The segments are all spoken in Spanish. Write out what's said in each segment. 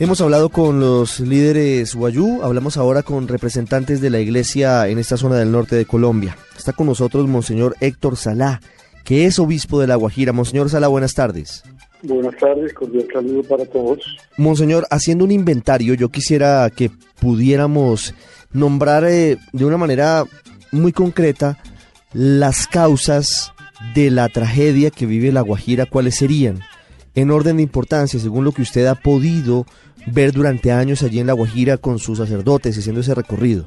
Hemos hablado con los líderes Guayú, hablamos ahora con representantes de la iglesia en esta zona del norte de Colombia. Está con nosotros Monseñor Héctor Salá, que es obispo de La Guajira. Monseñor Salá, buenas tardes. Buenas tardes, cordial saludo para todos. Monseñor, haciendo un inventario, yo quisiera que pudiéramos nombrar eh, de una manera muy concreta las causas de la tragedia que vive La Guajira, ¿cuáles serían? En orden de importancia, según lo que usted ha podido ver durante años allí en La Guajira con sus sacerdotes haciendo ese recorrido?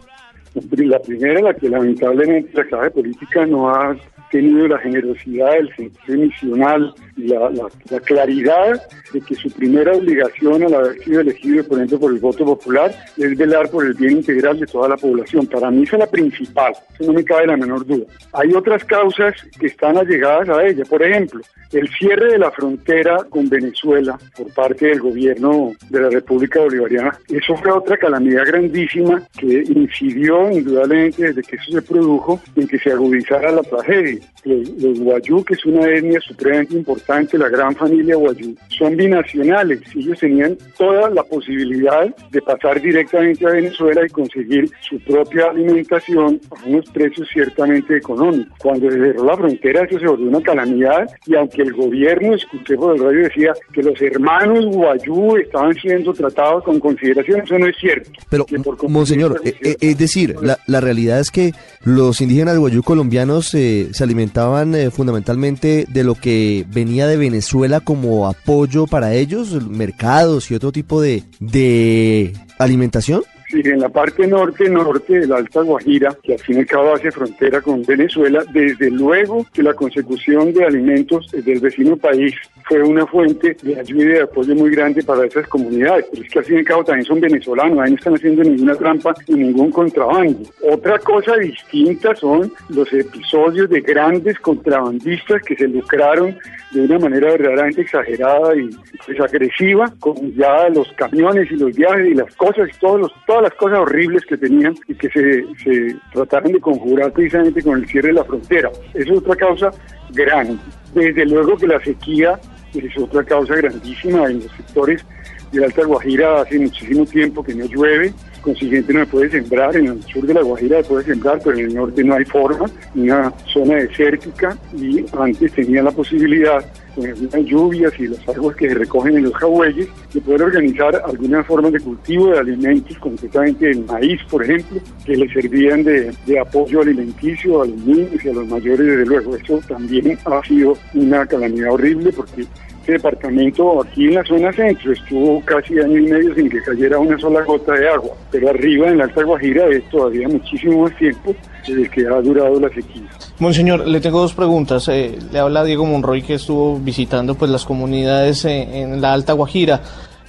La primera, la que lamentablemente la clase política no ha tenido la generosidad, el sentido misional y la, claridad de que su primera obligación al haber sido elegido, por ejemplo, por el voto popular, es velar por el bien integral de toda la población. Para mí esa es la principal, eso no me cabe la menor duda. Hay otras causas que están allegadas a ella, por ejemplo, el cierre de la frontera con Venezuela por parte del gobierno de la República Bolivariana, eso fue otra calamidad grandísima que incidió indudablemente desde que eso se produjo en que se agudizara la tragedia. Los, guayú, que es una etnia supremamente importante, la gran familia guayú, son binacionales. Ellos tenían toda la posibilidad de pasar directamente a Venezuela y conseguir su propia alimentación a unos precios ciertamente económicos. Cuando se cerró la frontera, eso se volvió una calamidad y aunque el gobierno, escuché por el radio, decía que los hermanos guayú estaban siendo tratados con consideración, eso no es cierto. Pero, monseñor, eh, eh, es decir, la, la realidad es que los indígenas guayú colombianos eh, se alimentaban eh, fundamentalmente de lo que venía de Venezuela como apoyo para ellos, mercados y otro tipo de, de alimentación. Sí, en la parte norte, norte de la Alta Guajira, que al fin y al cabo hace frontera con Venezuela, desde luego que la consecución de alimentos del vecino país fue una fuente de ayuda y de apoyo muy grande para esas comunidades. Pero es que al fin y al cabo también son venezolanos, ahí no están haciendo ninguna trampa ni ningún contrabando. Otra cosa distinta son los episodios de grandes contrabandistas que se lucraron de una manera verdaderamente exagerada y pues, agresiva con ya los camiones y los viajes y las cosas y todos los, todas las cosas horribles que tenían y que se, se trataron de conjurar precisamente con el cierre de la frontera. Es otra causa grande. Desde luego que la sequía es otra causa grandísima en los sectores de Alta Guajira hace muchísimo tiempo que no llueve, consiguiente no se puede sembrar, en el sur de la Guajira se puede sembrar, pero en el norte no hay forma, una zona desértica y antes tenía la posibilidad con algunas lluvias y las aguas que se recogen en los jagüeyes, de poder organizar algunas formas de cultivo de alimentos, concretamente el maíz, por ejemplo, que le servían de, de, apoyo alimenticio a los niños y a los mayores, desde luego. Eso también ha sido una calamidad horrible porque este departamento aquí en la zona centro estuvo casi año y medio sin que cayera una sola gota de agua, pero arriba en la Alta Guajira es todavía muchísimo más tiempo desde que ha durado la sequía. Monseñor, le tengo dos preguntas. Eh, le habla Diego Monroy que estuvo visitando pues las comunidades en la Alta Guajira.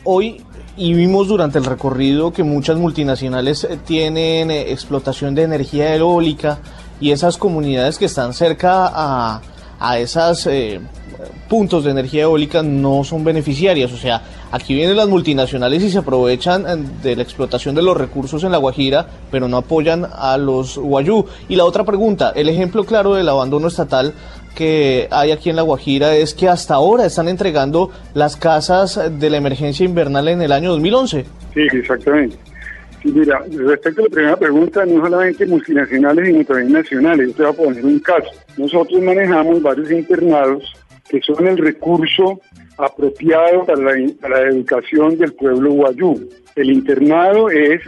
Hoy y vimos durante el recorrido que muchas multinacionales eh, tienen eh, explotación de energía eólica y esas comunidades que están cerca a, a esas puntos de energía eólica no son beneficiarias. O sea, aquí vienen las multinacionales y se aprovechan eh, de la explotación de los recursos en la Guajira, pero no apoyan a los guayú. Y la otra pregunta, el ejemplo claro del abandono estatal que hay aquí en La Guajira es que hasta ahora están entregando las casas de la emergencia invernal en el año 2011. Sí, exactamente. Mira, respecto a la primera pregunta, no solamente multinacionales, sino también nacionales. Yo te voy a poner un caso. Nosotros manejamos varios internados que son el recurso apropiado para la, educación del pueblo guayú. El internado es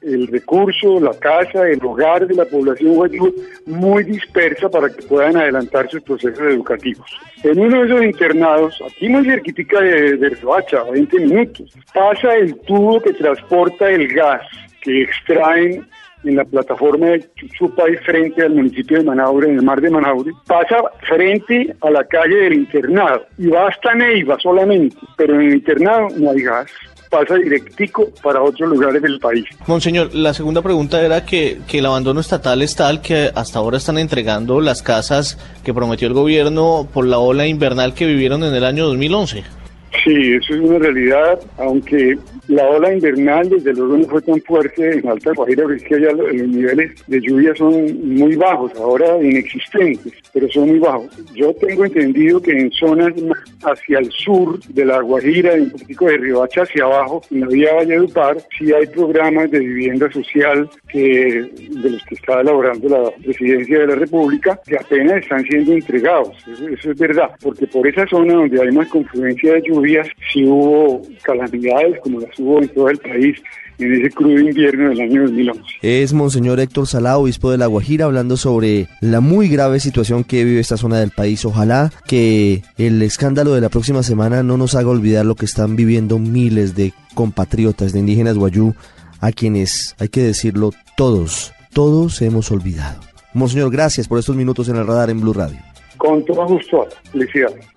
el recurso, la casa, el hogar de la población guayú muy dispersa para que puedan adelantar sus procesos educativos. En uno de esos internados, aquí muy cerquita de, de Roacha, 20 minutos, pasa el tubo que transporta el gas que extraen en la plataforma de Chuchupay frente al municipio de Manaure, en el mar de Manaure, pasa frente a la calle del internado y va hasta Neiva solamente, pero en el internado no hay gas pasa directico para otros lugares del país. Monseñor, la segunda pregunta era que, que, el abandono estatal es tal que hasta ahora están entregando las casas que prometió el gobierno por la ola invernal que vivieron en el año 2011. Sí, eso es una realidad, aunque la ola invernal desde luego no fue tan fuerte en Alta Guajira, porque es que allá los niveles de lluvia son muy bajos, ahora inexistentes, pero son muy bajos. Yo tengo entendido que en zonas hacia el sur de la Guajira, en un poquito de Riohacha hacia abajo, en la vía Valledupar, sí hay programas de vivienda social que de los que está elaborando la Presidencia de la República, que apenas están siendo entregados. Eso, eso es verdad, porque por esa zona donde hay más confluencia de lluvias, sí hubo calamidades como las hubo en todo el país en ese crudo invierno del año 2011. Es Monseñor Héctor Salá, obispo de La Guajira, hablando sobre la muy grave situación que vive esta zona del país. Ojalá que el escándalo de la próxima semana no nos haga olvidar lo que están viviendo miles de compatriotas de indígenas guayú, a quienes, hay que decirlo, todos, todos hemos olvidado. Monseñor, gracias por estos minutos en el radar en Blue Radio. Con todo gusto, felicidades.